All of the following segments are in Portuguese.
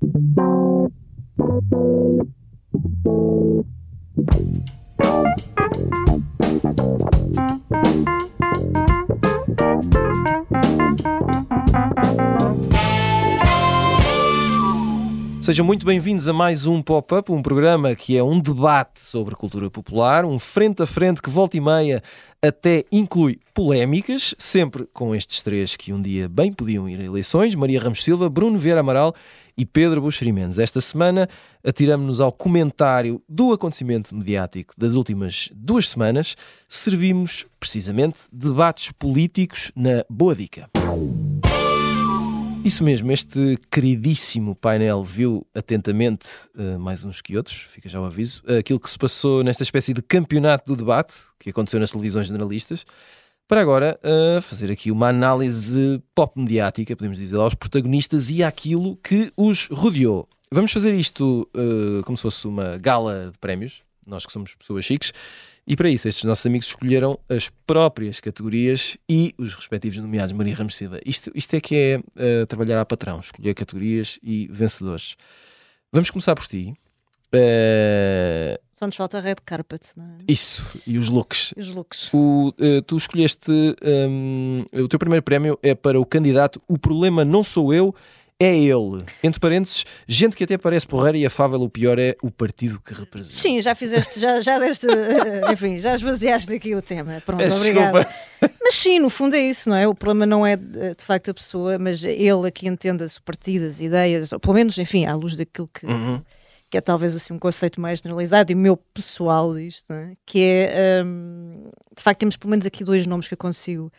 Thank you. Sejam muito bem-vindos a mais um Pop-Up, um programa que é um debate sobre cultura popular, um frente a frente que volta e meia até inclui polémicas, sempre com estes três que um dia bem podiam ir a eleições, Maria Ramos Silva, Bruno Vieira Amaral e Pedro Buxerimentos. Esta semana atiramos-nos ao comentário do acontecimento mediático das últimas duas semanas. Servimos, precisamente, debates políticos na Boa Dica. Isso mesmo, este queridíssimo painel viu atentamente, uh, mais uns que outros, fica já o aviso, uh, aquilo que se passou nesta espécie de campeonato do debate que aconteceu nas televisões generalistas, para agora uh, fazer aqui uma análise pop mediática, podemos dizer, aos protagonistas e àquilo que os rodeou. Vamos fazer isto como se fosse uma gala de prémios, nós que somos pessoas chiques, e para isso, estes nossos amigos escolheram as próprias categorias e os respectivos nomeados. Maria Ramos Silva. Isto, isto é que é uh, trabalhar a patrão, escolher categorias e vencedores. Vamos começar por ti. Uh... Só nos falta a red carpet, não é? Isso, e os looks. E os looks. O, uh, tu escolheste. Um, o teu primeiro prémio é para o candidato O Problema Não Sou Eu, é ele. Entre parênteses, gente que até parece porreira e afável, o pior é o partido que representa. Sim, já fizeste, já, já deste, enfim, já esvaziaste aqui o tema. Pronto, obrigada. Mas sim, no fundo é isso, não é? O problema não é de, facto a pessoa, mas ele aqui entende as partidas, ideias, ou pelo menos, enfim, à luz daquilo que. Uhum. Que é talvez assim um conceito mais generalizado e meu pessoal disto, é? que é um, de facto temos pelo menos aqui dois nomes que eu consigo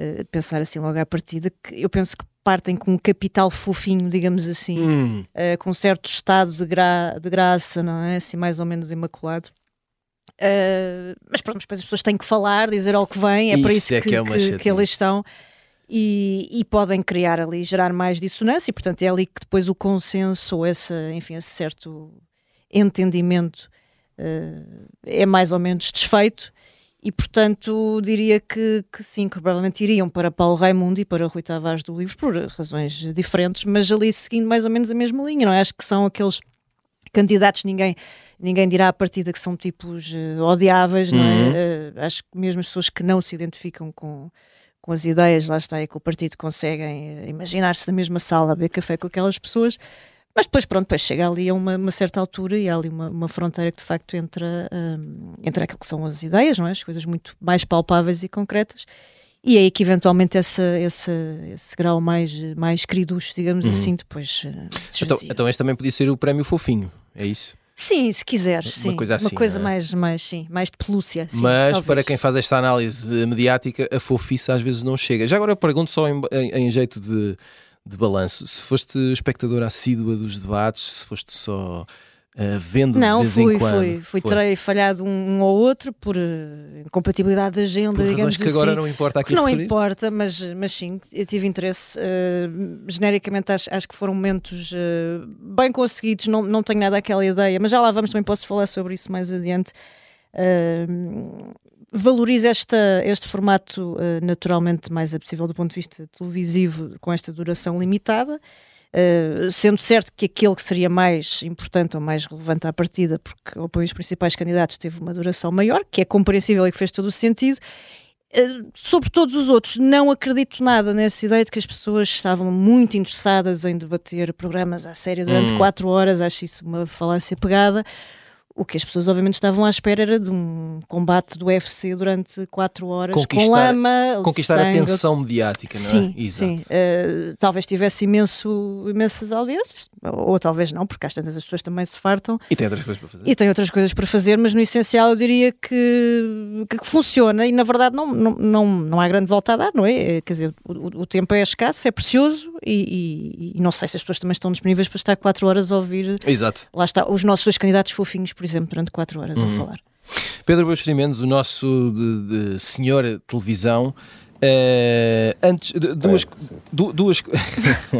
uh, pensar assim logo à partida, que eu penso que partem com um capital fofinho, digamos assim, hum. uh, com um certo estado de, gra de graça, não é? Assim, mais ou menos imaculado. Uh, mas pronto, depois as pessoas têm que falar, dizer ao que vem, é isso para isso é que, que, é que, que eles estão. E, e, podem criar ali, gerar mais dissonância, e portanto é ali que depois o consenso, ou essa, enfim, esse certo entendimento uh, é mais ou menos desfeito e portanto diria que, que, sim, que provavelmente iriam para Paulo Raimundo e para Rui Tavares do Livro por razões diferentes, mas ali seguindo mais ou menos a mesma linha, não é? Acho que são aqueles candidatos, ninguém, ninguém dirá a partida que são tipos uh, odiáveis, uhum. não é? Uh, acho que mesmo as pessoas que não se identificam com, com as ideias, lá está, é que o partido conseguem uh, imaginar-se na mesma sala a beber café com aquelas pessoas, mas depois, pronto, depois chega ali a uma, uma certa altura e há ali uma, uma fronteira que de facto entra um, entre aquilo que são as ideias, não é? As coisas muito mais palpáveis e concretas. E é aí que eventualmente essa, essa, esse grau mais, mais queriducho, digamos uhum. assim, depois. Uh, então, então este também podia ser o prémio fofinho, é isso? Sim, se quiseres, sim. Uma coisa, assim, uma coisa é? mais, mais, sim, mais de pelúcia. Sim, Mas talvez. para quem faz esta análise mediática, a fofice às vezes não chega. Já agora eu pergunto só em, em, em jeito de de balanço. Se foste espectadora assídua dos debates, se foste só uh, vendo não, de vez fui, em quando? Fui, fui, fui. terei falhado um, um, ou outro por uh, incompatibilidade de agenda, por digamos que assim. agora não importa aqui Não referir. importa, mas, mas sim, eu tive interesse. Uh, genericamente acho, acho, que foram momentos bem conseguidos, não, não tenho nada aquela ideia, mas já lá vamos, também posso falar sobre isso mais adiante. Uh, valoriza esta, este formato uh, naturalmente mais possível do ponto de vista televisivo, com esta duração limitada. Uh, sendo certo que aquele que seria mais importante ou mais relevante à partida, porque opõe os principais candidatos, teve uma duração maior, que é compreensível e que fez todo o sentido. Uh, sobre todos os outros, não acredito nada nessa ideia de que as pessoas estavam muito interessadas em debater programas à série durante hum. quatro horas, acho isso uma falácia pegada. O que as pessoas obviamente estavam à espera era de um combate do UFC durante quatro horas conquistar, com lama, conquistar sangue. a atenção mediática, não é? Sim, Exato. sim. Uh, talvez tivesse imenso, imensas audiências, ou, ou, talvez não, porque às tantas as pessoas também se fartam. E tem outras coisas para fazer. E tem outras coisas para fazer, mas no essencial eu diria que, que, que funciona e na verdade não, não, não, não há grande volta a dar, não é? Quer dizer, o, o tempo é escasso, é precioso e, e, e, não sei se as pessoas também estão disponíveis para estar quatro horas a ouvir. Exato. Lá está, os nossos dois candidatos fofinhos, por exemplo, durante quatro horas uhum. a falar. Pedro Buxerimentos, o nosso de, de senhor televisão, uh, antes, duas, du, duas,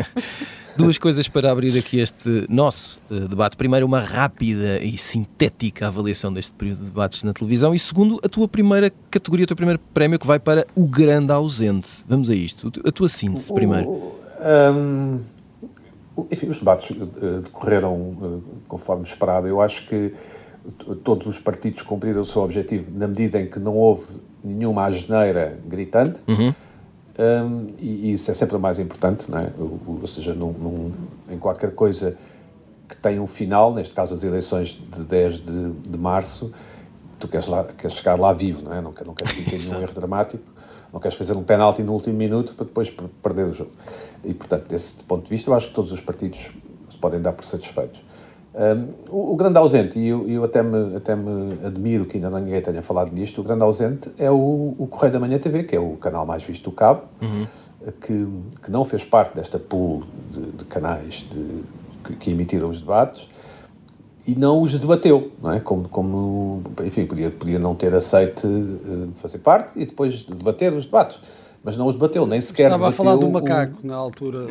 duas coisas para abrir aqui este nosso uh, debate. Primeiro, uma rápida e sintética avaliação deste período de debates na televisão. E segundo, a tua primeira categoria, o teu primeiro prémio que vai para o grande ausente. Vamos a isto. A tua síntese primeiro. Um, enfim, os debates uh, decorreram uh, conforme esperado. Eu acho que todos os partidos cumpriram o seu objetivo na medida em que não houve nenhuma asneira gritante. Uhum. Um, e, isso é sempre o mais importante, não é? Ou, ou seja, num, num, em qualquer coisa que tenha um final, neste caso as eleições de 10 de, de março, tu queres, lá, queres chegar lá vivo, não é? Não, não queres ter nenhum erro dramático, não queres fazer um penalti no último minuto para depois perder o jogo. E, portanto, desse ponto de vista, eu acho que todos os partidos se podem dar por satisfeitos. Um, o, o, grande ausente, e eu, eu, até, me, até me admiro que ainda ninguém tenha falado nisto, o grande ausente é o, o Correio da Manhã TV, que é o canal mais visto do Cabo, uhum. que, que não fez parte desta pool de, de canais de, que, que, emitiram os debates e não os debateu, não é? Como, como enfim, podia, podia não ter aceito uh, fazer parte e depois debater os debates mas não os debateu, nem sequer Estava a falar do macaco o... na altura.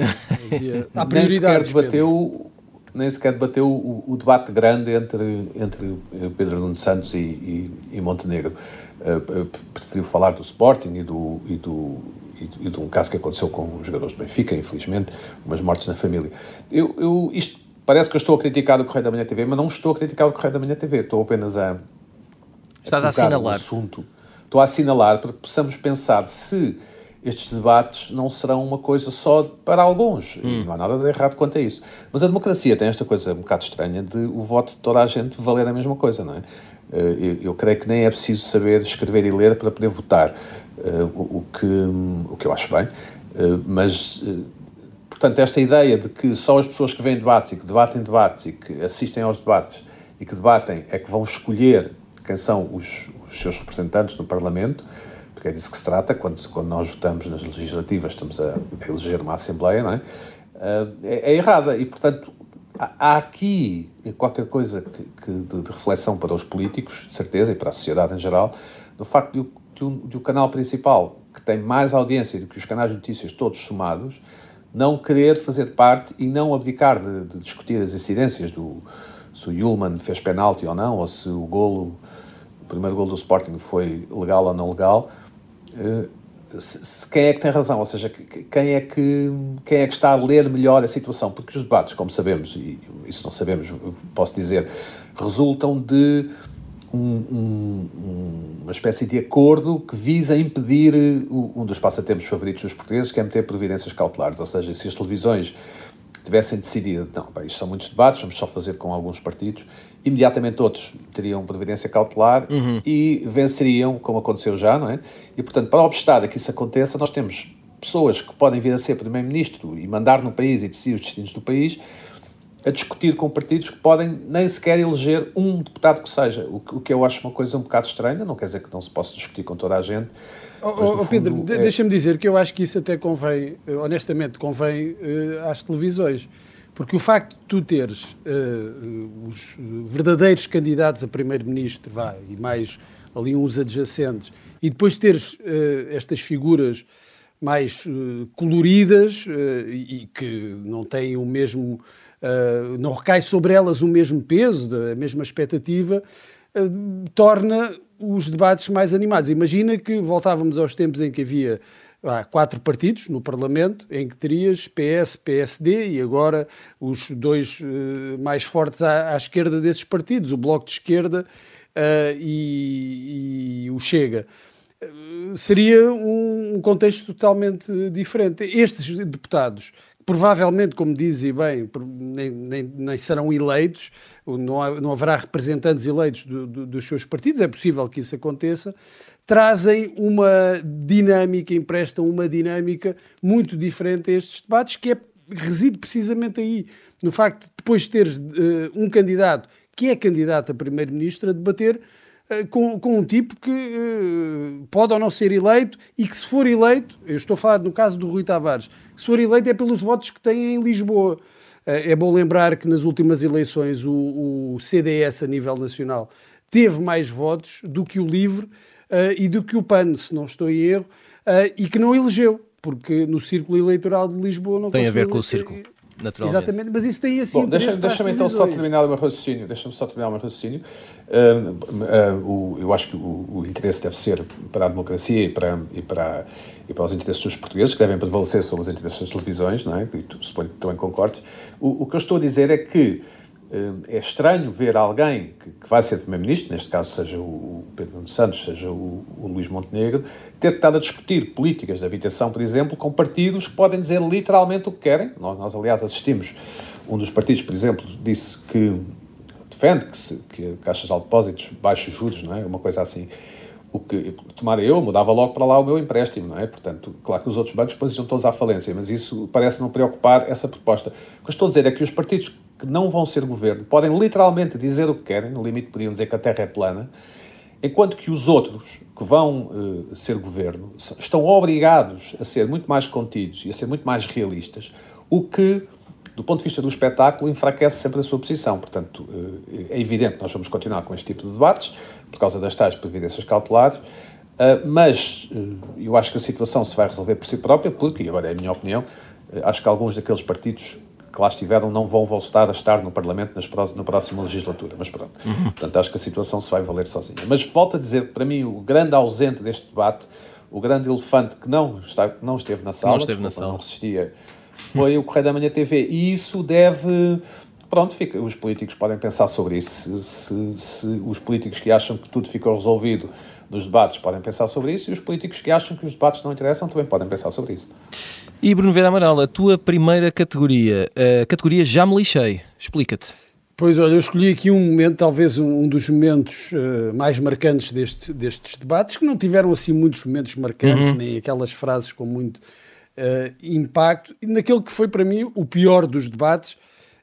Havia... Há prioridades. Nem sequer debateu nem sequer debateu o, o, debate grande entre, entre Pedro Nuno Santos e, e, e Montenegro. Uh, preferiu falar do Sporting e do, e do e, de um caso que aconteceu com os jogadores do Benfica, infelizmente, umas mortes na família. Eu, eu, isto parece que eu estou a criticar o Correio da Manhã TV, mas não estou a criticar o Correio da Manhã TV, estou apenas a. Estás a assinalar. Assunto. Estou a assinalar para que possamos pensar se estes debates não serão uma coisa só para alguns. Hum. não há nada de errado quanto a isso. Mas a democracia tem esta coisa um bocado estranha de o voto de toda a gente valer a mesma coisa, não é? Eh, eu, eu creio que nem é preciso saber escrever e ler para poder votar, eh, o, o que, o que eu acho bem. Eh, mas, portanto, esta ideia de que só as pessoas que vêm debates e que debatem debates e que assistem aos debates e que debatem é que vão escolher quem são os, os seus representantes no Parlamento, porque é disso que se trata, quando, quando nós votamos nas legislativas, estamos a, a eleger uma Assembleia, não é? Uh, é, é, errada e, portanto, há, aqui qualquer coisa que, que de, de, reflexão para os políticos, de certeza, e para a sociedade em geral, do facto de, de, um, de o canal principal, que tem mais audiência do que os canais de notícias todos somados, não querer fazer parte e não abdicar de, de discutir as incidências do se o Yulman fez penalti ou não, ou se o golo, o primeiro golo do Sporting foi legal ou não legal, eh, quem é que tem razão, ou seja, quem é, que, quem é que está a ler melhor a situação, porque os debates, como sabemos, e isso não sabemos, posso dizer, resultam de um, um, uma espécie de acordo que visa impedir um dos passatempos favoritos dos portugueses, que é meter providências cautelares, ou seja, se as televisões tivessem decidido, não, bem, isto são muitos debates, vamos só fazer com alguns partidos, imediatamente outros teriam previdência cautelar uhum. e venceriam, como aconteceu já, não é? E, portanto, para obstar a que isso aconteça, nós temos pessoas que podem vir a ser primeiro-ministro e mandar no país e decidir os destinos do país, a discutir com partidos que podem nem sequer eleger um deputado que seja, o que, o que eu acho uma coisa um bocado estranha, não quer dizer que não se possa discutir com toda a gente. Oh, oh, Pedro, é... deixa-me dizer que eu acho que isso até convém, eh, honestamente, convém uh, às televisões. Porque o facto de tu teres uh, os verdadeiros candidatos a primeiro-ministro, vá, e mais ali uns adjacentes, e depois teres uh, estas figuras mais coloridas e que não têm o mesmo uh, não recai sobre elas o mesmo peso, a mesma expectativa, uh, torna os debates mais animados. Imagina que voltávamos aos tempos em que havia ah, quatro partidos no Parlamento, em que terias PS, PSD e agora os dois uh, mais fortes à, à, esquerda desses partidos, o Bloco de Esquerda uh, e, e, o Chega. Seria um, contexto totalmente diferente. Estes deputados provavelmente, como dizem bem, nem, nem, nem, serão eleitos, não, não haverá representantes eleitos do, do, dos seus partidos, é possível que isso aconteça, trazem uma dinâmica, emprestam uma dinâmica muito diferente a estes debates, que é, reside precisamente aí, no facto de depois de teres uh, um candidato que é candidato a primeiro-ministro a debater com, com, um tipo que uh, pode ou não ser eleito e que, se for eleito, eu estou a falar no caso do Rui Tavares, se for eleito é pelos votos que tem em Lisboa. Uh, é bom lembrar que nas últimas eleições o, o, CDS a nível nacional teve mais votos do que o LIVRE uh, e do que o PAN, se não estou em erro, e que não elegeu, porque no círculo eleitoral de Lisboa não Tem a ver com o círculo naturalmente. Exatamente, mas isso tem assim. Bom, deixa-me deixa então só terminar o meu raciocínio. Deixa-me só terminar o meu raciocínio. Uh, uh, o, eu acho que o, o, interesse deve ser para a democracia e para, e para, e para os interesses dos portugueses, que devem prevalecer sobre os interesses das televisões, não é? E tu, suponho que também concordes. O, o que eu estou a dizer é que é estranho ver alguém que, que vai ser Primeiro-Ministro, neste caso seja o Pedro Santos, seja o, o Luís Montenegro, ter estado a discutir políticas de habitação, por exemplo, com partidos que podem dizer literalmente o que querem. Nós, nós aliás, assistimos, um dos partidos, por exemplo, disse que defende que, se, que caixas de depósitos, baixos juros, não é? Uma coisa assim. O que tomara eu, mudava logo para lá o meu empréstimo, não é? Portanto, claro que os outros bancos depois iam todos à falência, mas isso parece não preocupar essa proposta. O que eu estou a dizer é que os partidos que não vão ser governo podem literalmente dizer o que querem, no limite podiam dizer que a Terra é plana, enquanto que os outros que vão uh, ser governo estão obrigados a ser muito mais contidos e a ser muito mais realistas, o que, do ponto de vista do espetáculo, enfraquece sempre a sua posição. Portanto, uh, é evidente que nós vamos continuar com este tipo de debates, por causa das tais previdências cautelares, uh, mas eu acho que a situação se vai resolver por si própria, porque, e agora é a minha opinião, acho que alguns daqueles partidos que lá estiveram não vão voltar a estar no Parlamento nas, na próxima legislatura. Mas pronto, uhum. portanto, acho que a situação se vai valer sozinha. Mas volto a dizer que, para mim, o grande ausente deste debate, o grande elefante que não, está, não esteve na sala, não, esteve na sala. não resistia, foi o Correio da Manhã TV. E isso deve. Pronto, fica, os políticos podem pensar sobre isso. Se, se, se os políticos que acham que tudo ficou resolvido nos debates podem pensar sobre isso, e os políticos que acham que os debates não interessam também podem pensar sobre isso. E Bruno Vera Amaral, a tua primeira categoria, a categoria Já Me Lixei, explica-te. Pois olha, eu escolhi aqui um momento, talvez um, dos momentos uh, mais marcantes deste, destes debates, que não tiveram assim muitos momentos marcantes, uhum. nem aquelas frases com muito uh, impacto, e naquele que foi para mim o pior dos debates,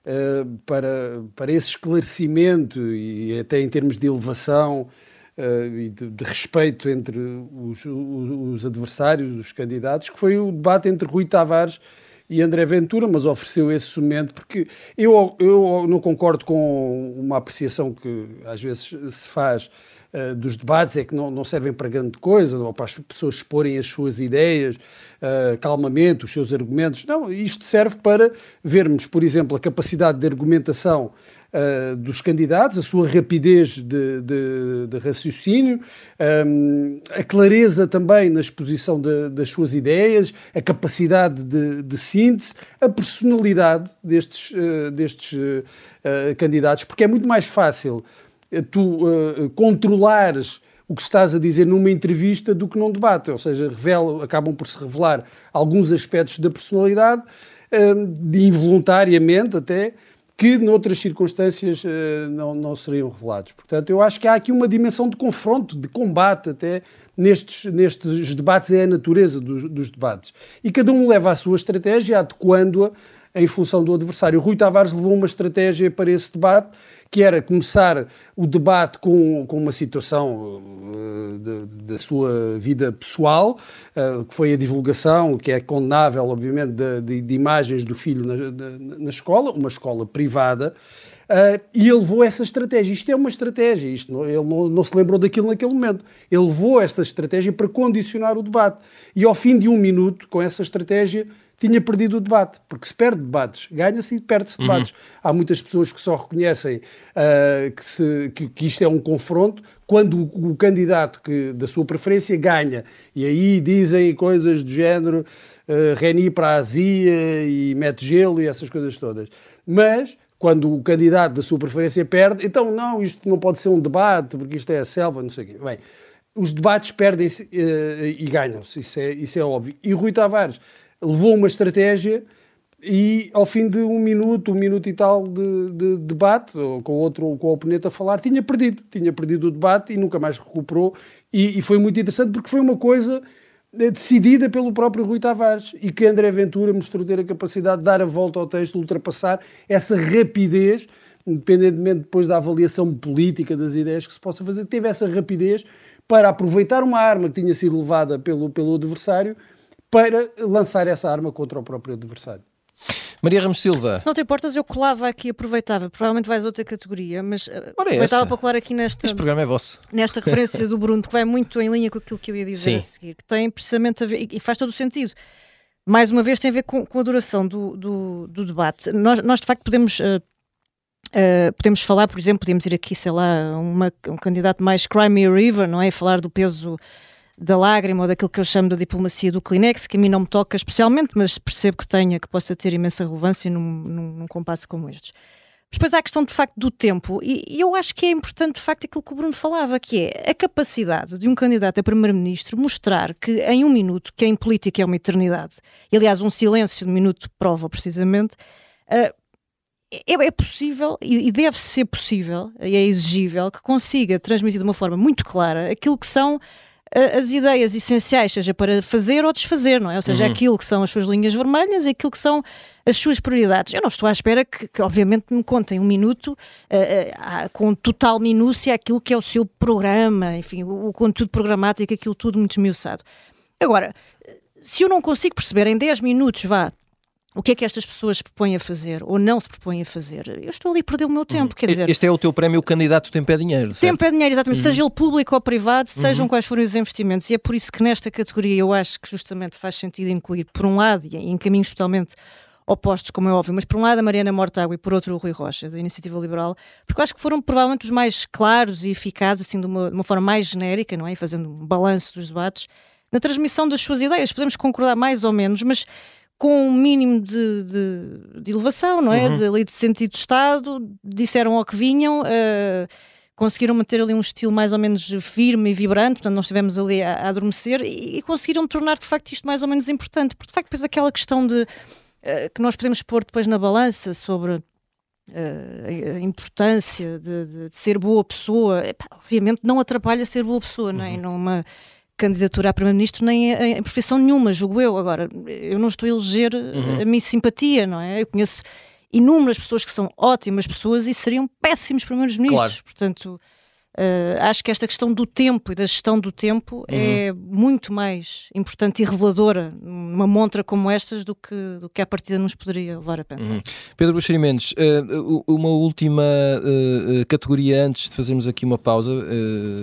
uh, para, para esse esclarecimento e até em termos de elevação e de, de, respeito entre os, os, adversários, os candidatos, que foi o debate entre Rui Tavares e André Ventura, mas ofereceu esse momento, porque eu, eu não concordo com uma apreciação que às vezes se faz uh, dos debates, é que não, não servem para grande coisa, ou para as pessoas exporem as suas ideias uh, calmamente, os seus argumentos. Não, isto serve para vermos, por exemplo, a capacidade de argumentação uh, dos candidatos, a sua rapidez de, de, de raciocínio, um, a clareza também na exposição de, das suas ideias, a capacidade de, síntese, a personalidade destes, uh, destes uh, candidatos, porque é muito mais fácil tu controlares o que estás a dizer numa entrevista do que num debate, ou seja, revela, acabam por se revelar alguns aspectos da personalidade, de involuntariamente até, que noutras circunstâncias uh, não, não seriam revelados. Portanto, eu acho que há aqui uma dimensão de confronto, de combate até nestes, nestes debates, é a natureza dos, dos debates. E cada um leva a sua estratégia, adequando-a em função do adversário. Rui Tavares levou uma estratégia para esse debate, que era começar o debate com, com uma situação uh, da sua vida pessoal, uh, que foi a divulgação, que é condenável, obviamente, de, de, de imagens do filho na, na, na, escola, uma escola privada, uh, e ele levou essa estratégia. Isto é uma estratégia, isto não, ele não, não se lembrou daquilo naquele momento. Ele levou essa estratégia para condicionar o debate. E ao fim de um minuto, com essa estratégia, tinha perdido o debate, porque se perde debates, ganha-se e perde-se uhum. debates. Há muitas pessoas que só reconhecem uh, que, se, que, que, isto é um confronto quando o, o, candidato que, da sua preferência ganha. E aí dizem coisas do género uh, Reni para a azia e mete gelo e essas coisas todas. Mas quando o candidato da sua preferência perde, então não, isto não pode ser um debate, porque isto é a selva, não sei o quê. Bem, os debates perdem-se uh, e ganham-se, isso é, isso é óbvio. E Rui Tavares levou uma estratégia e ao fim de um minuto, um minuto e tal de, de debate, com outro com o oponente a falar, tinha perdido, tinha perdido o debate e nunca mais recuperou. E, e foi muito interessante porque foi uma coisa eh, decidida pelo próprio Rui Tavares. E que André Ventura mostrou ter a capacidade de dar a volta ao texto, ultrapassar essa rapidez, independentemente depois da avaliação política das ideias que se possa fazer, teve essa rapidez para aproveitar uma arma que tinha sido levada pelo, pelo adversário para lançar essa arma contra o próprio adversário. Maria Ramos Silva. Se não te importas, eu colava aqui, aproveitava. Provavelmente vais a outra categoria, mas uh, aproveitava para colar aqui nesta. Este programa é vosso. Nesta referência do Bruno, porque vai muito em linha com aquilo que eu ia dizer Sim. a seguir, que tem precisamente a ver, e faz todo o sentido. mais uma vez tem a ver com, com a duração do, do, do, debate. Nós, nós de facto podemos. Uh, uh, podemos falar, por exemplo, podemos ir aqui, sei lá, uma, um candidato mais Crimea River, não é? Falar do peso da lágrima ou daquilo que eu chamo da diplomacia do Kleenex, que a mim não me toca especialmente, mas percebo que tenha, que possa ter imensa relevância num, num, num compasso como estes. Depois há a questão de facto do tempo, e, eu acho que é importante de facto aquilo que o Bruno falava, que é a capacidade de um candidato a primeiro-ministro mostrar que em um minuto, que em política é uma eternidade, e aliás um silêncio de um minuto prova precisamente, uh, é, é, possível e deve ser possível, e é exigível, que consiga transmitir de uma forma muito clara aquilo que são as ideias essenciais, seja para fazer ou desfazer, não é? Ou seja, uhum. aquilo que são as suas linhas vermelhas e aquilo que são as suas prioridades. Eu não estou à espera que, que obviamente, me contem um minuto uh, uh, com total minúcia aquilo que é o seu programa, enfim, o, o conteúdo programático, aquilo tudo muito esmiuçado. Agora, se eu não consigo perceber em 10 minutos, vá, o que é que estas pessoas se propõem a fazer ou não se propõem a fazer? Eu estou ali a perder o meu tempo, quer dizer... Este é o teu prémio o candidato Tempo é Dinheiro, certo? Tempo é Dinheiro, exatamente. Uhum. Seja ele público ou privado, sejam uhum. quais forem os investimentos. E é por isso que nesta categoria eu acho que justamente faz sentido incluir, por um lado, e em caminhos totalmente opostos, como é óbvio, mas por um lado a Mariana Mortágua e por outro o Rui Rocha, da Iniciativa Liberal, porque eu acho que foram provavelmente os mais claros e eficazes, assim, de uma, de uma forma mais genérica, não é? fazendo um balanço dos debates, na transmissão das suas ideias. Podemos concordar mais ou menos, mas com um mínimo de, de, de elevação, não é? Uhum. De, ali de sentido de Estado, disseram ao que vinham, uh, conseguiram manter ali um estilo mais ou menos firme e vibrante, portanto, nós estivemos ali a, a adormecer e, e, conseguiram tornar de facto isto mais ou menos importante, porque de facto depois aquela questão de uh, que nós podemos pôr depois na balança sobre Uh, a importância de, de, ser boa pessoa, epá, obviamente não atrapalha ser boa pessoa, não é? Uhum. Numa, candidatura a Primeiro-Ministro nem em, em profissão nenhuma, julgo eu. Agora, eu não estou a eleger uhum. a minha simpatia, não é? Eu conheço inúmeras pessoas que são ótimas pessoas e seriam péssimos Primeiros-Ministros. Claro. Portanto, Uh, acho que esta questão do tempo e da gestão do tempo uhum. é muito mais importante e reveladora numa montra como estas do que, do que a partida nos poderia levar a pensar. Uhum. Pedro Buxeri Mendes, uh, uma última uh, categoria antes de fazermos aqui uma pausa,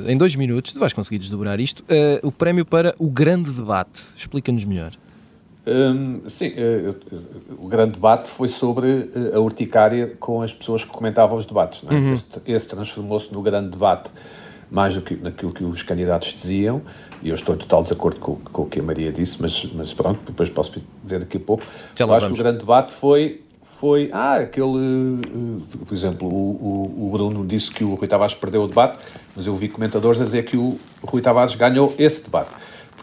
em dois minutos, tu vais conseguir desdobrar isto, o prémio para o grande debate. Explica-nos melhor. Hum, sim, uh, o grande debate foi sobre uh, a urticária com as pessoas que comentavam os debates. É? Uhum. Esse, esse transformou-se no grande debate, mais do que naquilo que os candidatos diziam, e eu estou em total desacordo com, com o que a Maria disse, mas, mas pronto, depois posso dizer daqui a pouco. Já eu acho vamos. que o grande debate foi foi, ah, aquele, por exemplo, o, o, o, Bruno disse que o Rui Tavares perdeu o debate, mas eu vi comentadores a dizer que o Rui Tavares ganhou esse debate.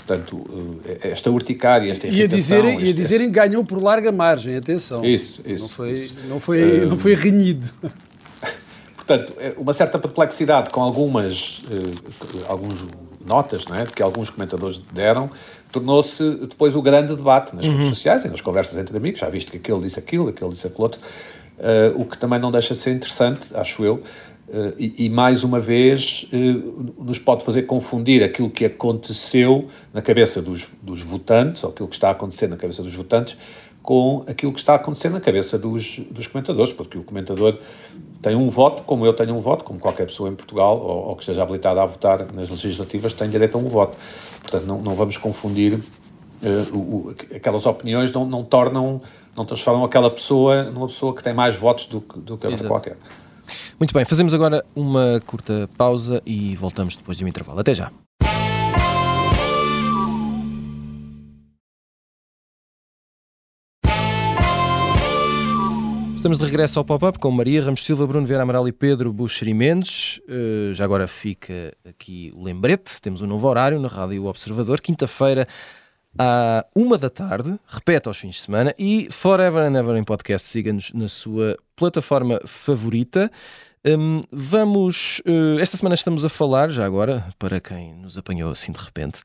Portanto, eh, esta urticária, esta irritação... E a dizerem, este... e a dizerem ganhou por larga margem, atenção. Isso, isso. Não foi, isso. Não foi, não foi renhido. Portanto, é uma certa perplexidade com algumas, uh, algumas notas não é, que alguns comentadores deram, tornou-se depois o grande debate nas uhum. redes sociais e nas conversas entre amigos. Já viste que aquele disse aquilo, aquele disse aquilo outro. Uh, o que também não deixa de ser interessante, acho eu, e, e, mais uma vez uh, nos pode fazer confundir aquilo que aconteceu na cabeça dos, dos, votantes, ou aquilo que está a acontecer na cabeça dos votantes, com aquilo que está a acontecer na cabeça dos, dos comentadores, porque o comentador tem um voto, como eu tenho um voto, como qualquer pessoa em Portugal, ou, ou que esteja habilitada a votar nas legislativas, tem direito a um voto. Portanto, não, não vamos confundir uh, o, aquelas opiniões, não, não tornam, não transformam aquela pessoa numa pessoa que tem mais votos do que, do que outra qualquer. Muito bem, fazemos agora uma curta pausa e voltamos depois de um intervalo. Até já. Estamos de regresso ao pop-up com Maria Ramos Silva, Bruno Vieira Amaral e Pedro Buxeri Mendes. Uh, já agora fica aqui o lembrete: temos um novo horário na Rádio Observador, quinta-feira à uma da tarde, repete aos fins de semana e Forever and Ever em podcast. Siga-nos na sua plataforma favorita. Um, vamos. Uh, esta semana estamos a falar, já agora, para quem nos apanhou assim de repente,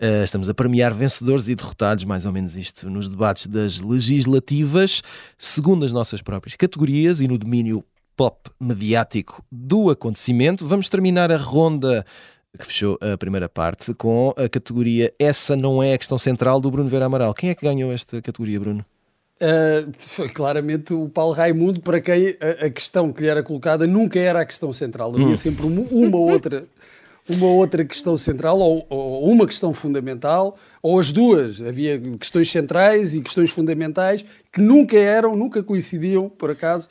uh, estamos a premiar vencedores e derrotados, mais ou menos isto, nos debates das legislativas, segundo as nossas próprias categorias e no domínio pop mediático do acontecimento. Vamos terminar a ronda que fechou a primeira parte com a categoria Essa não é a questão central do Bruno Vera Amaral. Quem é que ganhou esta categoria, Bruno? Uh, foi claramente o Paulo Raimundo, para quem a, a, questão que lhe era colocada nunca era a questão central. Havia hum. sempre uma, uma outra uma outra questão central ou, ou, uma questão fundamental, ou as duas. Havia questões centrais e questões fundamentais que nunca eram, nunca coincidiam, por acaso,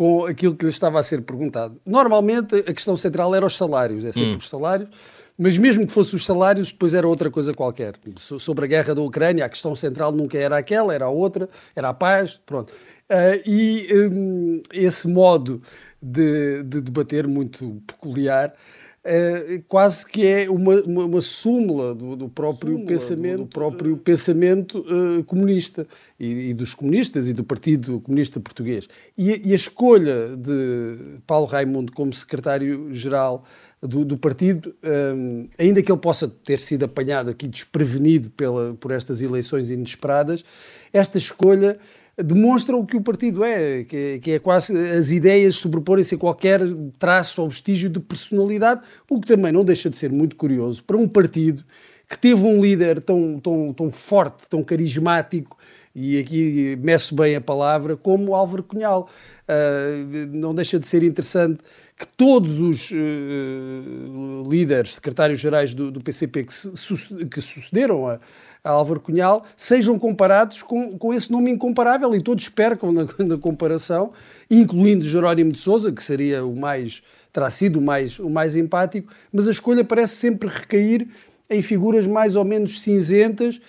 com aquilo que lhe estava a ser perguntado. Normalmente a questão central era os salários, é sempre hum. os salários, mas mesmo que fossem os salários, depois era outra coisa qualquer. Sobre a guerra da Ucrânia, a questão central nunca era aquela, era a outra, era a paz, pronto. Uh, e um, esse modo de, de debater muito peculiar Uh, quase que é uma, uma, uma súmula do, do próprio súmula pensamento, do, do próprio pensamento uh, comunista e, e, dos comunistas e do Partido Comunista Português. E, e a escolha de Paulo Raimundo como secretário-geral do, do, partido, um, eh, ainda que ele possa ter sido apanhado aqui desprevenido pela, por estas eleições inesperadas, esta escolha demonstram o que o partido é, que é, que é quase as ideias sobreporem-se a qualquer traço ou vestígio de personalidade, o que também não deixa de ser muito curioso para um partido que teve um líder tão, tão, tão forte, tão carismático, e aqui meço bem a palavra, como Álvaro Cunhal. Uh, não deixa de ser interessante que todos os uh, líderes, secretários-gerais do, do, PCP que, que sucederam a, a Álvaro Cunhal sejam comparados com, com esse nome incomparável e todos percam na, na comparação, incluindo Jerónimo de Souza, que seria o mais, terá sido o mais, o mais empático, mas a escolha parece sempre recair em figuras mais ou menos cinzentas,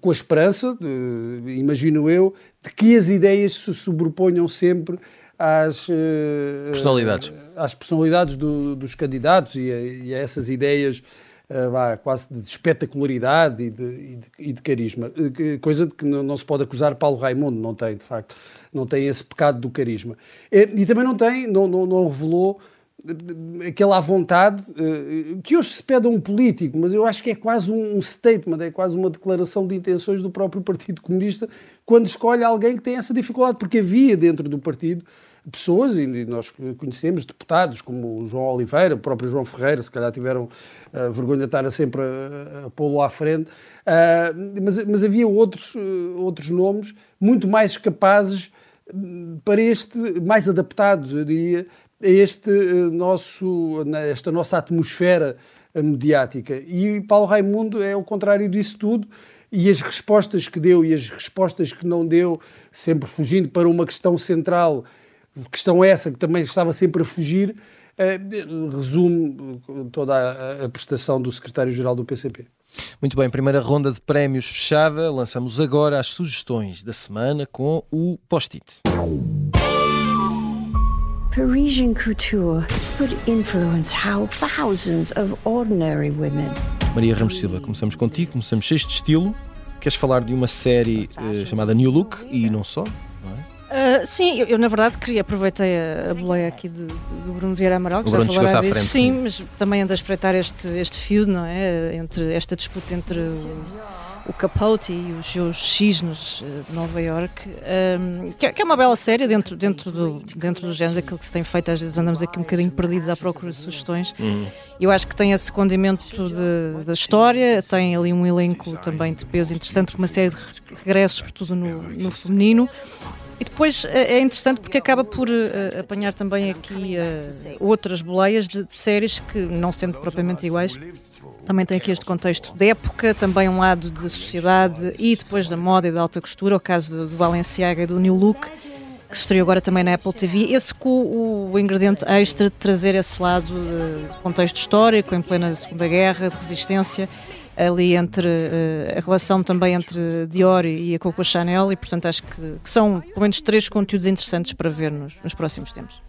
com a esperança, de, imagino eu, de que as ideias se sobreponham sempre às eh, personalidades, às personalidades do, dos candidatos e a, e a essas ideias uh, quase de espetacularidade e de, e de, e de carisma, eh, coisa de que não, se pode acusar Paulo Raimundo, não tem, de facto, não tem esse pecado do carisma. E, e também não tem, não, não, não revelou eh, aquela vontade que hoje se pede a um político, mas eu acho que é quase um, statement, é quase uma declaração de intenções do próprio Partido Comunista quando escolhe alguém que tem essa dificuldade, porque havia dentro do partido pessoas, e nós conhecemos deputados como o João Oliveira, o próprio João Ferreira, se calhar tiveram uh, vergonha de estar sempre a, a pô-lo à frente, uh, mas, mas havia outros, uh, outros nomes muito mais capazes hum, para este, mais adaptados, eu diria, a este nosso, esta nossa atmosfera mediática. E Paulo Raimundo é o contrário disso tudo e as respostas que deu e as respostas que não deu, sempre fugindo para uma questão central questão essa que também estava sempre a fugir, uh, resume toda a, prestação do secretário-geral do PCP. Muito bem, primeira ronda de prémios fechada. Lançamos agora as sugestões da semana com o post-it. Parisian couture could influence how thousands of ordinary women. Maria Ramos Silva, começamos contigo, começamos de estilo. Queres falar de uma série uh, chamada New Look e não só? Uh, sim, eu, eu, na verdade queria aproveitei a, a boleia aqui de, de, do Bruno Vieira Amaral, que o já falará disso. Frente, sim, mas também anda a espreitar este, este fio, não é? Entre esta disputa entre o, o Capote e os seus cisnes eh, de Nova York, um, que, é, que, é uma bela série dentro, dentro, do, dentro do género daquilo que se tem feito. Às vezes andamos aqui um bocadinho perdidos à procura de sugestões. Uhum. Eu acho que tem esse condimento da história, tem ali um elenco também de peso interessante, com uma série de regressos, sobretudo no, no feminino. E depois eh, é interessante porque acaba por uh, apanhar também aqui uh, outras boleias de, de, séries que, não sendo propriamente iguais, também tem aqui este contexto de época, também um lado de sociedade e depois da moda e da alta costura, o caso do Balenciaga e do New Look, que se estreou agora também na Apple TV. Esse com o, o ingrediente extra de trazer esse lado de contexto histórico, em plena Segunda Guerra, de resistência ali entre uh, a relação também entre Dior e a Coco Chanel e portanto acho que, que, são pelo menos três conteúdos interessantes para ver nos, nos próximos tempos.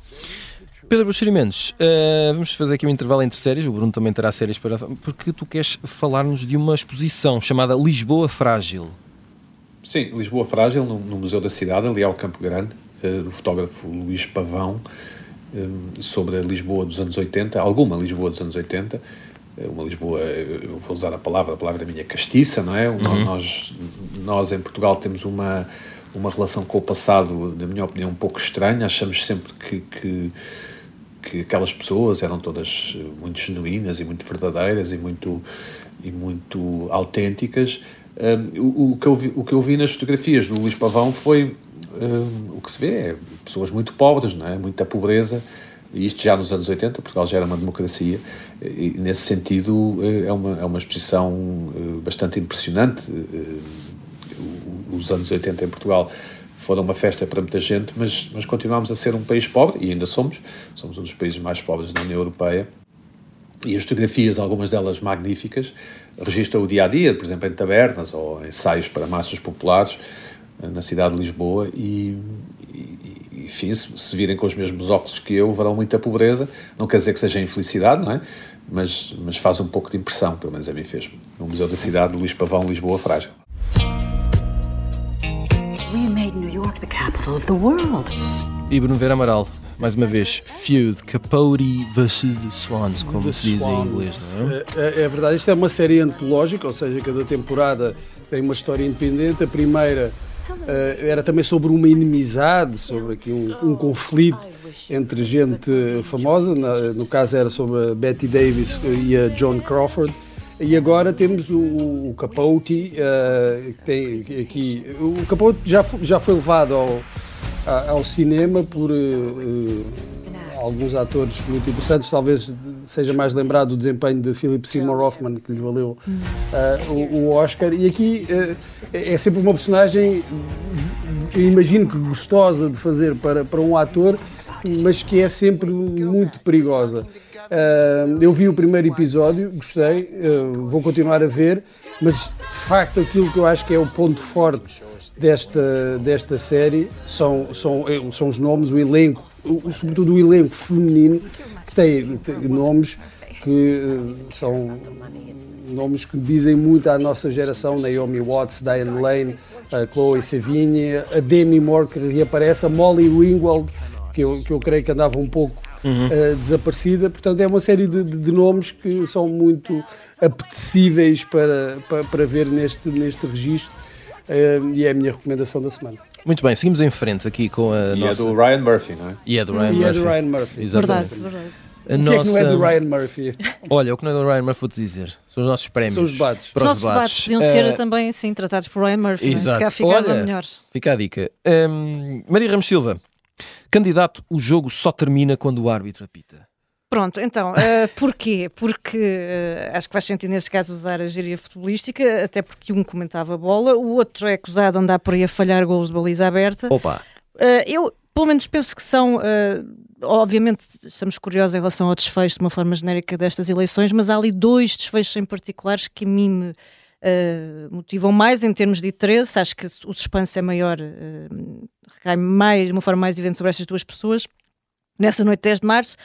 Pedro Buxeri Mendes, uh, vamos fazer aqui um intervalo entre séries, o Bruno também terá séries para... porque tu queres falar-nos de uma exposição chamada Lisboa Frágil. Sim, Lisboa Frágil, no, no Museu da Cidade, ali ao Campo Grande, uh, do fotógrafo Luís Pavão, um, sobre a Lisboa dos anos 80, alguma Lisboa dos anos 80, é uma Lisboa, eu vou usar a palavra, a palavra da minha castiça, não é? Uhum. Nós, nós em Portugal temos uma, uma relação com o passado, na minha opinião, um pouco estranha. Achamos sempre que, que, que aquelas pessoas eram todas muito genuínas e muito verdadeiras e muito, e muito autênticas. Um, o, o, que eu vi, o que eu vi nas fotografias do Luís Pavão foi um, o que se vê é pessoas muito pobres, não é? Muita pobreza isto já nos anos 80, Portugal já era uma democracia, e nesse sentido é uma, é uma exposição bastante impressionante. Os anos 80 em Portugal foram uma festa para muita gente, mas, mas continuamos a ser um país pobre, e ainda somos, somos um dos países mais pobres da União Europeia, e as fotografias, algumas delas magníficas, registram o dia a dia, por exemplo, em tabernas ou ensaios para massas populares eh, na cidade de Lisboa. E enfim, se, se, virem com os mesmos óculos que eu, verão muita pobreza. Não quer dizer que seja infelicidade, não é? Mas, mas faz um pouco de impressão, pelo menos a mim fez No Museu da Cidade, Luís Pavão, Lisboa, Frágil. We made New York the capital of the world. E Bruno Vera Amaral, mais uma vez, Feud, Capote versus The Swans, como the se diz Swans. em inglês. É? É, é? verdade, isto é uma série antológica, ou seja, cada temporada tem uma história independente. A primeira uh, era também sobre uma inimizade, sobre aqui um, um conflito entre gente famosa, na, no caso era sobre a Betty Davis e a John Crawford. E agora temos o, o Capote, uh, que tem aqui. O Capote já, já foi levado ao ao cinema por uh, alguns atores muito interessantes. Talvez seja mais lembrado o desempenho de Philip Seymour Hoffman, que lhe valeu uh, o, o, Oscar. E aqui uh, é sempre uma personagem, eu imagino que gostosa de fazer para, para um ator, mas que é sempre muito perigosa. eu vi o primeiro episódio, gostei, vou continuar a ver, mas de facto aquilo que eu acho que é o ponto forte desta, desta série são, são, são os nomes, o elenco, o, sobretudo o elenco feminino, que tem, tem nomes que uh, são nomes que dizem muito à nossa geração, Naomi Watts, Diane Lane, a Chloe Sevigny, a Demi Moore que reaparece, a Molly Ringwald, que eu, que eu creio que andava um pouco uhum. uh, desaparecida. Portanto, é uma série de, de, de, nomes que são muito apetecíveis para, para, para ver neste, neste registro uh, e é a minha recomendação da semana. Muito bem, seguimos em frente aqui com a e nossa... é do Ryan Murphy, não é? E é do Ryan e Murphy. é do Ryan Murphy. Exatamente. Verdade, verdade. A o nossa... que é que não é do Ryan Murphy? Olha, o que não é do Ryan Murphy vou-te dizer. São os nossos prémios. São os debates. Para os nossos debates. debates podiam ser uh... também assim, tratados por Ryan Murphy. É? Exato. Se Olha, melhor. Fica a dica. Um, Maria Ramos Silva, candidato, o jogo só termina quando o árbitro apita. Pronto, então, uh, porquê? Porque uh, acho que faz sentido neste caso usar a gíria futebolística, até porque um comentava a bola, o outro é acusado de andar por aí a falhar gols de baliza aberta. Opa! Uh, eu, pelo menos, penso que são. obviamente, estamos curiosos em relação ao desfecho de uma forma genérica destas eleições, mas há ali dois desfechos em particulares que a mim me. motivam mais em termos de interesse, acho que o suspense é maior, recai mais, de uma forma mais evidente sobre estas duas pessoas. Nessa noite 10 de março,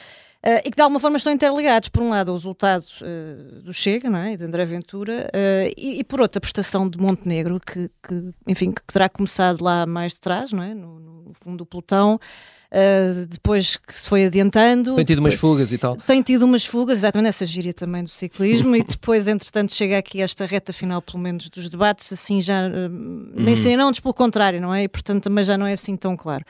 Uh, e que de alguma forma estão interligados. Por um lado, o resultado uh, do Chega, não é? E de André Ventura, uh, e, e, por outra, a prestação de Montenegro, que, que, enfim, que terá começado lá mais de trás, não é? No, no fundo do pelotão. Uh, depois que se foi adiantando. Tem tido depois, umas fugas e tal. Tem tido umas fugas, exatamente nessa gíria também do ciclismo, e depois, entretanto, chega aqui esta reta final, pelo menos, dos debates, assim já uh, nem uhum. sei não, pelo contrário, não é? E portanto também já não é assim tão claro.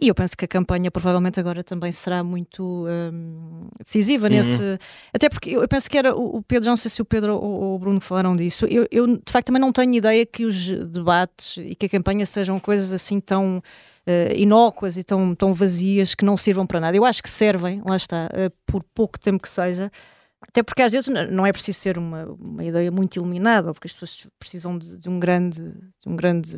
E eu penso que a campanha provavelmente agora também será muito um, decisiva uhum. nesse. Até porque eu penso que era o Pedro, não sei se o Pedro ou o Bruno falaram disso. Eu, eu de facto também não tenho ideia que os debates e que a campanha sejam coisas assim tão uh, inócuas e tão, tão vazias que não sirvam para nada. Eu acho que servem, lá está, uh, por pouco tempo que seja. Até porque às vezes não é preciso ser uma, uma ideia muito iluminada, porque as pessoas precisam de, de, um grande, de um, grande,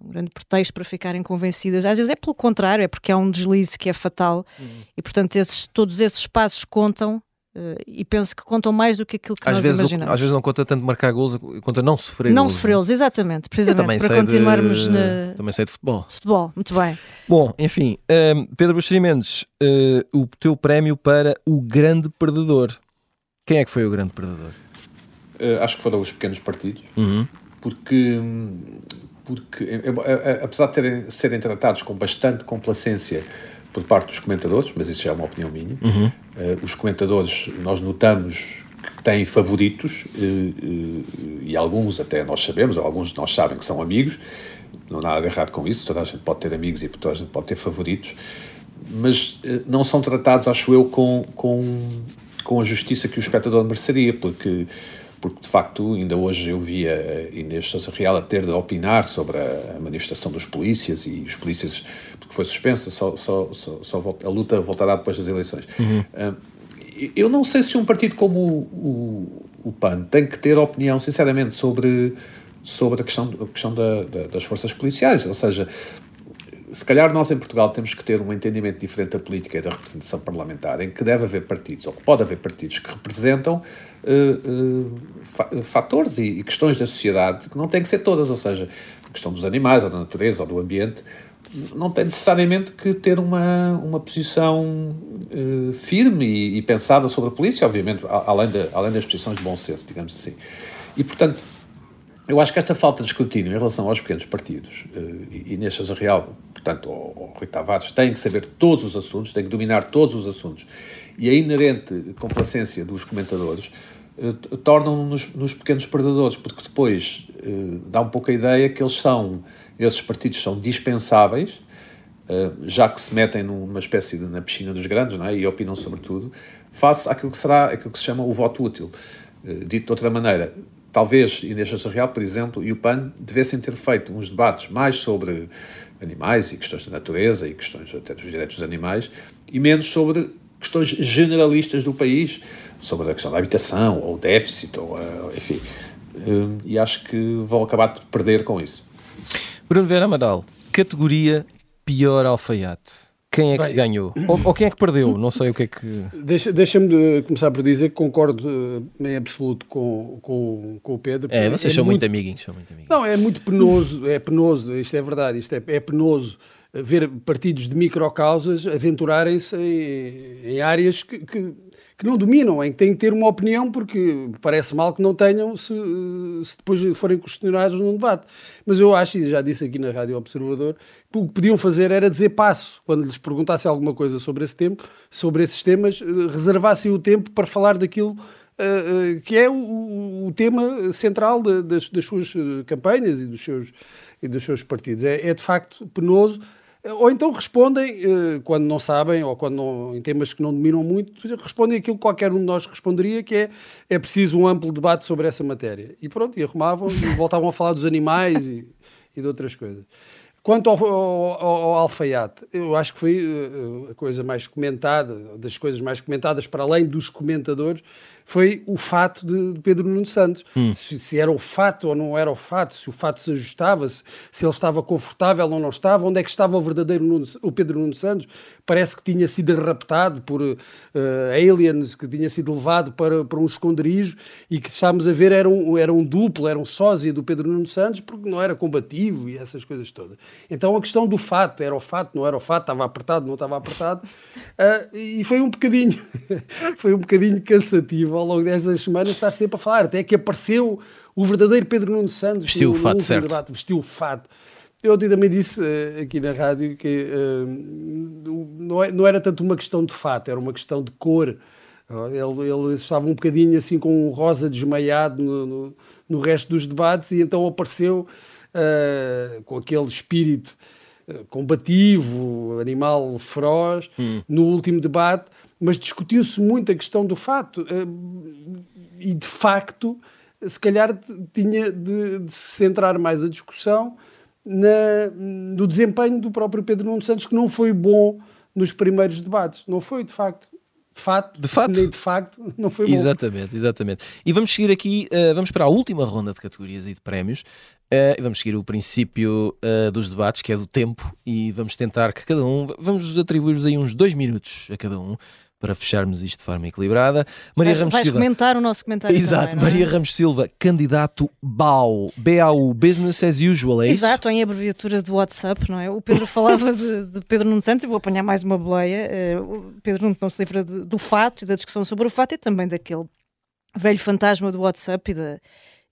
um grande pretexto para ficarem convencidas. Às vezes é pelo contrário, é porque há um deslize que é fatal uhum. e, portanto, esses, todos esses passos contam Uh, e penso que contam mais do que aquilo que às nós vezes imaginamos. O, às vezes não conta tanto marcar gols, conta não sofrer Não gols, sofrê-los, exatamente, precisamente, para continuarmos de, na... Também sei de futebol. Futebol, muito bem. Bom, enfim, um, ehm, Pedro Buxeri Mendes, uh, o teu prémio para o grande perdedor. Quem é que foi o grande perdedor? Uh, acho que foram os pequenos partidos, uhum. porque, porque apesar de terem, serem tratados com bastante complacência por parte dos comentadores, mas isso já é uma opinião minha. Uhum. Uh, os comentadores, nós notamos que têm favoritos uh, uh, e alguns até nós sabemos, ou alguns de nós sabem que são amigos, não há nada de errado com isso, toda a gente pode ter amigos e toda a gente pode ter favoritos, mas não são tratados, acho eu, com, com, com a justiça que o espectador mereceria, porque porque de facto ainda hoje eu via Inês Sousa Real a ter de opinar sobre a, manifestação dos polícias e os polícias, porque foi suspensa, só, só, só, só volta, a luta voltará depois das eleições. Uhum. Uh, eu não sei se um partido como o, o, o, PAN tem que ter opinião, sinceramente, sobre, sobre a questão, a questão da, da, das forças policiais, ou seja, se calhar nós em Portugal temos que ter um entendimento diferente da política e da representação parlamentar, em que deve haver partidos, ou que pode haver partidos que representam uh, uh, fatores e, e, questões da sociedade que não têm que ser todas, ou seja, a questão dos animais, ou da natureza, ou do ambiente, não tem necessariamente que ter uma, uma posição uh, firme e, e, pensada sobre a polícia, obviamente, além, de, além das posições de bom senso, digamos assim. E, portanto, eu acho que esta falta de escrutínio em relação aos pequenos partidos, uh, e, neste Real, portanto, o, Rui Tavares, tem que saber todos os assuntos, tem que dominar todos os assuntos, e a inerente complacência dos comentadores uh, tornam-nos nos pequenos perdedores, porque depois dá um pouco a ideia que eles são esses partidos são dispensáveis, eh, já que se metem numa espécie de na piscina dos grandes não é? e opinam sobre tudo, face àquilo que será aquilo que se chama o voto útil. Eh, dito de outra maneira, talvez Inês Real, por exemplo, e o PAN devessem ter feito uns debates mais sobre animais e questões da natureza e questões até dos direitos dos animais e menos sobre questões generalistas do país, sobre a questão da habitação ou o déficit, ou, eh, enfim. E acho que vão acabar de perder com isso. Bruno Vera Amaral, categoria pior alfaiate. Quem é que Bem, ganhou? Ou, ou, quem é que perdeu? Não sei o que é que. Deixa-me deixa começar por dizer que concordo uh, em absoluto com, com, com o Pedro. É, vocês é são muito, muito amiguinhos, são muito amiguinhos. Não, é muito penoso, é penoso, isto é verdade, isto é, é penoso ver partidos de microcausas aventurarem-se em, em, áreas que, que que não dominam, em que têm que ter uma opinião, porque parece mal que não tenham se, se depois forem questionados num debate. Mas eu acho, e já disse aqui na Rádio Observador, que o que podiam fazer era dizer passo, quando lhes perguntasse alguma coisa sobre esse tempo, sobre esses temas, eh, reservassem o tempo para falar daquilo Uh, uh, que é o, o, tema central de, das, das, suas campanhas e dos seus, e dos seus partidos. É, é, de facto penoso ou então respondem, eh, quando não sabem, ou quando não, em temas que não dominam muito, respondem aquilo que qualquer um de nós responderia, que é é preciso um amplo debate sobre essa matéria. E pronto, e arrumavam e voltavam a falar dos animais e, e de outras coisas. Quanto ao, ao, ao, alfaiate, eu acho que foi eh, a coisa mais comentada, das coisas mais comentadas, para além dos comentadores, foi o fato de Pedro Nuno Santos. Hum. Se, se, era o fato ou não era o fato, se o fato se ajustava, se, se, ele estava confortável ou não estava, onde é que estava o verdadeiro Nuno, o Pedro Nuno Santos. Parece que tinha sido raptado por uh, aliens, que tinha sido levado para, para um esconderijo e que estávamos a ver era um, era um duplo, era um sósia do Pedro Nuno Santos, porque não era combativo e essas coisas todas. Então a questão do fato, era o fato, não era o fato, estava apertado, não estava apertado, uh, e foi um bocadinho, foi um bocadinho cansativo ao longo destas semanas estar sempre a falar, até que apareceu o verdadeiro Pedro Nuno Santos vestiu no, o fato, certo. debate, vestiu o fato. Eu também disse uh, aqui na rádio que uh, não, é, não, era tanto uma questão de fato, era uma questão de cor. Ele, ele estava um bocadinho assim com um rosa desmaiado no, no, no resto dos debates e então apareceu uh, com aquele espírito combativo, animal feroz, hum. no último debate mas discutiu-se muito a questão do fato eh, e de facto se calhar tinha de, de se centrar mais a discussão na, no desempenho do próprio Pedro Nuno Santos que não foi bom nos primeiros debates, não foi de facto de facto, de facto, nem de facto, não foi bom. Exatamente, exatamente. E vamos seguir aqui, uh, vamos para a última ronda de categorias e de prémios. Uh, vamos seguir o princípio uh, dos debates, que é do tempo, e vamos tentar que cada um, vamos atribuir-vos aí uns dois minutos a cada um para fecharmos isto de forma equilibrada. Maria Ramos vais Silva. comentar o nosso comentário. Exato, também, é? Maria Ramos Silva, candidato BAU, BAU, Business as Usual, é isso? Exato, em abreviatura do WhatsApp, não é? O Pedro falava de, de, Pedro Nuno Santos, eu vou apanhar mais uma boleia. Uh, o Pedro Nuno não se livra de, do fato e da discussão sobre o fato e também daquele velho fantasma do WhatsApp e da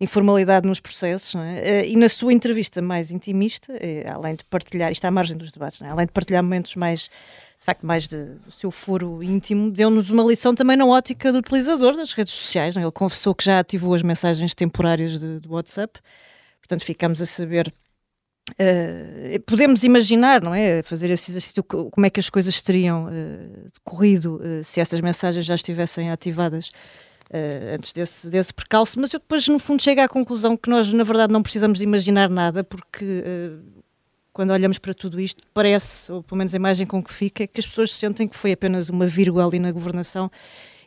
informalidade nos processos, é? uh, e na sua entrevista mais intimista, uh, além de partilhar, isto à margem dos debates, é? além de partilhar momentos mais facto mais de, do seu foro íntimo, deu-nos uma lição também na ótica do utilizador das redes sociais. É? Ele confessou que já ativou as mensagens temporárias de, do WhatsApp, portanto ficamos a saber. Uh, podemos imaginar, não é? Fazer esse exercício, como é que as coisas teriam uh, decorrido uh, se essas mensagens já estivessem ativadas Uh, antes desse, desse percalço, mas eu depois, no fundo, chego à conclusão que nós, na verdade, não precisamos imaginar nada, porque uh, quando olhamos para tudo isto, parece, ou pelo menos a imagem com que fica, que as pessoas sentem que foi apenas uma vírgula ali na governação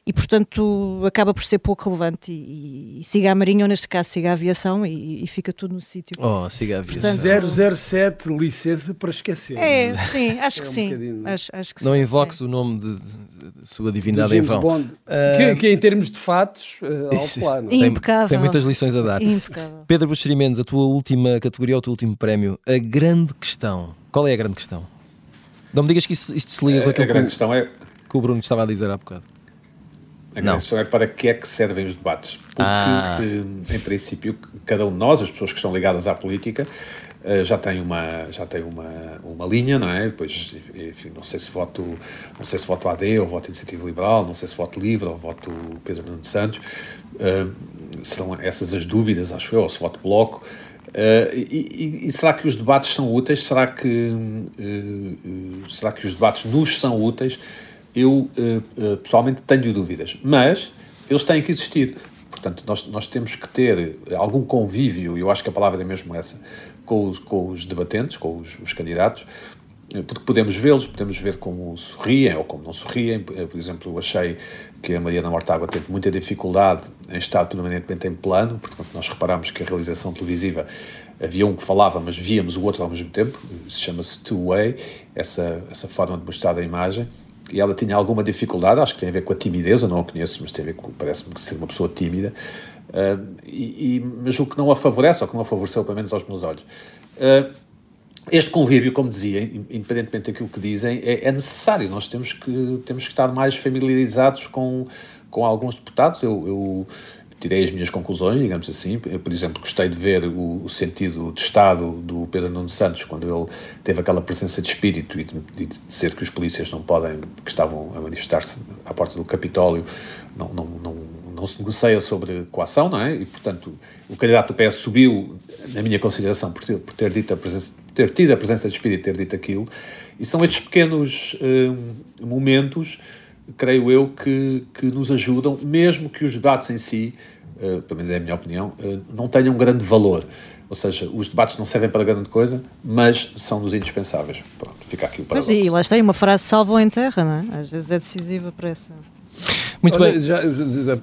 e, portanto, acaba por ser pouco relevante. E, e, siga a Marinha, ou neste caso, siga a aviação e, e fica tudo no sítio. Oh, siga a aviação. Portanto, 007, licença para esquecer. É, sim, acho é que um sim. Acho, acho que Não sim, invoques sim. o nome de, de, de sua divindade em vão. Bond, uh... que, que, em termos de fatos, uh, ao plano. Tem, Impecável. Tem muitas lições a dar. Impecável. Pedro Buxeri Mendes, a tua última categoria ou o teu último prémio, a grande questão. Qual é a grande questão? Não me digas que isto, isto se liga com aquilo a grande que, questão é... que o Bruno estava a dizer há bocado. A grande questão é para que é que servem os debates. Porque, Ah. eh, em princípio, cada um de nós, as pessoas que estão ligadas à política, eh, já tem uma já tem uma, uma linha, não é? Depois, enfim, não sei se voto não sei se voto AD ou voto Iniciativa Liberal, não sei se voto Livre ou voto Pedro Nuno Santos. Eh, serão essas as dúvidas, acho eu, ou se voto Bloco. Uh, e, e, e, será que os debates são úteis? Será que, uh, uh, será que os debates nos são úteis? Eu, pessoalmente, tenho dúvidas, mas eles têm que existir. Portanto, nós, nós temos que ter algum convívio, e eu acho que a palavra é mesmo essa, com os, com os debatentes, com os, os candidatos, porque podemos vê-los, podemos ver como sorriem ou como não sorriem. Por exemplo, eu achei que a Mariana Mortágua teve muita dificuldade em estar permanentemente em plano, porque nós reparamos que a realização televisiva havia um que falava, mas víamos o outro ao mesmo tempo, isso chama-se two-way, essa, essa forma de mostrar a imagem, e ela tinha alguma dificuldade, acho que tem a ver com a timidez, eu não a conheço, mas tem a ver com, parece-me ser uma pessoa tímida, uh, e, e, mas o que não a favorece, ou que não a favoreceu, pelo menos aos meus olhos. Uh, este convívio, como dizia, independentemente daquilo que dizem, é, é, necessário. Nós temos que, temos que estar mais familiarizados com, com alguns deputados. Eu, eu tirei as minhas conclusões, digamos assim. Eu, por exemplo, gostei de ver o, o, sentido de Estado do Pedro Nuno Santos, quando ele teve aquela presença de espírito e de, de dizer que os polícias não podem, que estavam a manifestar-se à porta do Capitólio, não, não, não, não se negocia sobre coação, não é? E, portanto, o candidato do PS subiu, na minha consideração, por ter, por ter dito a presença ter tido a presença de espírito, ter dito aquilo, e são estes pequenos uh, momentos, creio eu, que, que nos ajudam, mesmo que os debates em si, uh, pelo menos é a minha opinião, uh, não tenham grande valor. Ou seja, os debates não servem para grande coisa, mas são dos indispensáveis. Pronto, fica aqui o paradoxo. Pois e lá está aí uma frase salvo em terra, não é? Às vezes é decisiva para essa... Muito Olha, bem. Já,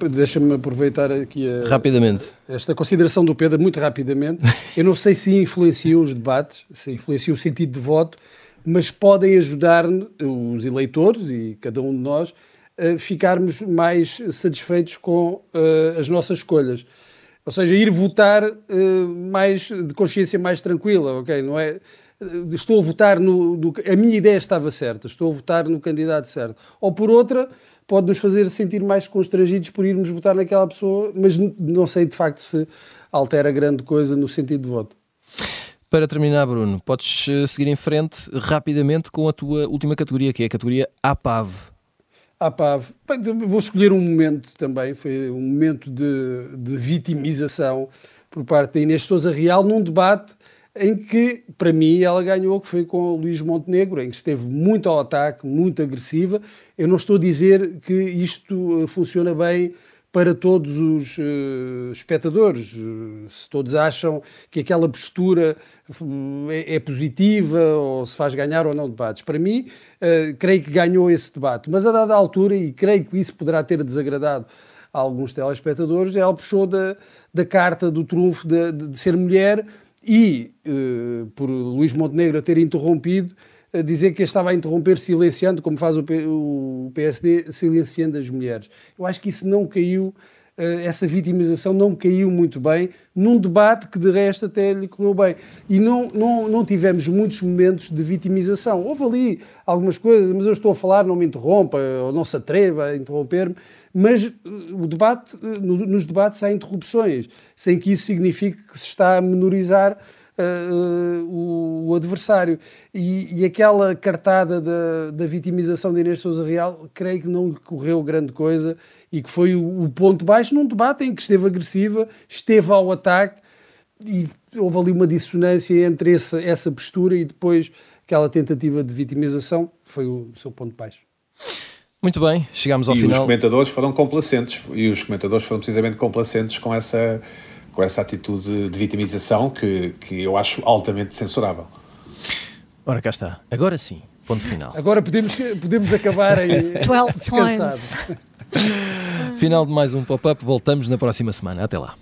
deixa-me aproveitar aqui a, rapidamente. esta consideração do Pedro, muito rapidamente. Eu não sei se influenciam os debates, se influenciam o sentido de voto, mas podem ajudar os eleitores e cada um de nós a ficarmos mais satisfeitos com uh, as nossas escolhas. Ou seja, ir votar uh, mais de consciência mais tranquila, ok? Não é? Estou a votar no, no. A minha ideia estava certa, estou a votar no candidato certo. Ou por outra, pode nos fazer sentir mais constrangidos por irmos votar naquela pessoa, mas não sei de facto se altera grande coisa no sentido de voto. Para terminar, Bruno, podes eh, seguir em frente rapidamente com a tua última categoria, que é a categoria APAV. APAV. Vou escolher um momento também, foi um momento de, de vitimização por parte da Inês Souza Real num debate em que, para mim, ela ganhou, que foi com o Luís Montenegro, em que esteve muito ao ataque, muito agressiva. Eu não estou a dizer que isto eh, funciona bem para todos os uh, espectadores. Se todos acham que aquela postura é, é, positiva ou se faz ganhar ou não debates. Para mim, uh, creio que ganhou esse debate. Mas a dada altura, e creio que isso poderá ter desagradado a alguns telespectadores, ela puxou da, da carta do trunfo de, de, de ser mulher e, uh, por Luís Montenegro ter interrompido, dizer que estava a interromper silenciando, como faz o, P, o PSD, silenciando as mulheres. Eu acho que isso não caiu, uh, essa vitimização não caiu muito bem num debate que de resto até lhe correu bem. E não, não, não tivemos muitos momentos de vitimização. Houve ali algumas coisas, mas eu estou a falar, não me interrompa, ou não se atreva a interromper-me, mas uh, o debate, uh, nos debates há interrupções, sem que isso signifique que se está a menorizar uh, o, o, adversário. E, e, aquela cartada da, da vitimização de Inês Souza Real, creio que não correu grande coisa e que foi o, o ponto baixo num debate em que esteve agressiva, esteve ao ataque e houve ali uma dissonância entre essa, essa postura e depois aquela tentativa de vitimização, que foi o seu ponto baixo. Muito bem, chegámos ao e final. E os comentadores foram complacentes, e os comentadores foram precisamente complacentes com essa, com essa atitude de vitimização que, que eu acho altamente censurável. Ora, cá está. Agora sim, ponto final. Agora podemos, podemos acabar aí. 12 points. final de mais um pop-up. Voltamos na próxima semana. Até lá.